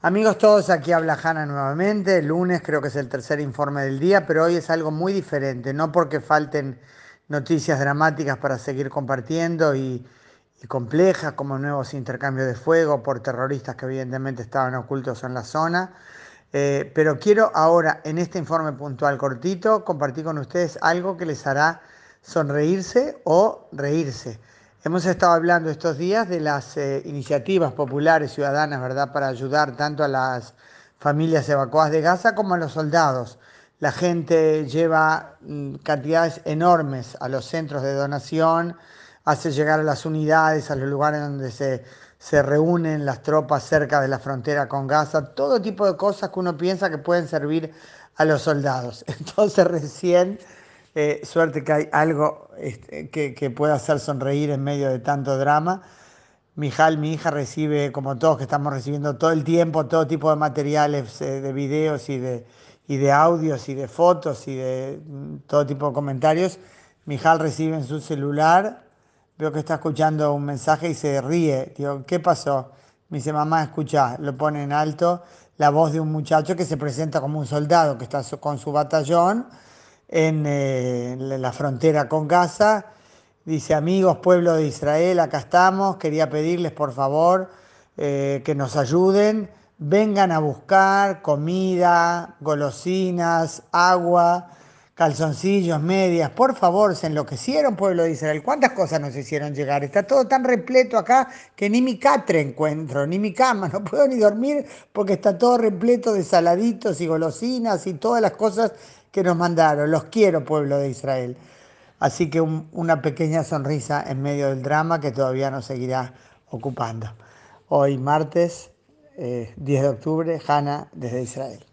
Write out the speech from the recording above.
Amigos todos, aquí habla Hanna nuevamente. El lunes creo que es el tercer informe del día, pero hoy es algo muy diferente, no porque falten noticias dramáticas para seguir compartiendo y, complejas como nuevos intercambios de fuego por terroristas que evidentemente estaban ocultos en la zona. Eh, pero quiero ahora, en este informe puntual cortito, compartir con ustedes algo que les hará sonreírse o reírse. Hemos estado hablando estos días de las eh, iniciativas populares ciudadanas, ¿verdad?, para ayudar tanto a las familias evacuadas de Gaza como a los soldados. La gente lleva mm, cantidades enormes a los centros de donación, hace llegar a las unidades, a los lugares donde se, se reúnen las tropas cerca de la frontera con Gaza, todo tipo de cosas que uno piensa que pueden servir a los soldados. Entonces recién eh, suerte que hay algo este, que, pueda hacer sonreír en medio de tanto drama. Mijal, mi hija, recibe, como todos que estamos recibiendo todo el tiempo, todo tipo de materiales eh, de videos y de, y de audios y de fotos y de mm, todo tipo de comentarios. Mijal recibe en su celular, veo que está escuchando un mensaje y se ríe. Digo, ¿qué pasó? Me dice, mamá, escucha, lo pone en alto la voz de un muchacho que se presenta como un soldado que está con su batallón eh, en la frontera con Gaza. Dice, amigos, pueblo de Israel, acá estamos. Quería pedirles, por favor, eh, que nos ayuden. Vengan a buscar comida, golosinas, agua, calzoncillos, medias. Por favor, se enloquecieron, pueblo de Israel. ¿Cuántas cosas nos hicieron llegar? Está todo tan repleto acá que ni mi catre encuentro, ni mi cama. No puedo ni dormir porque está todo repleto de saladitos y golosinas y todas las cosas que nos mandaron. Los quiero, pueblo de Israel. Así que una pequeña sonrisa en medio del drama que todavía nos seguirá ocupando. Hoy martes 10 eh, de octubre, Hanna desde Israel.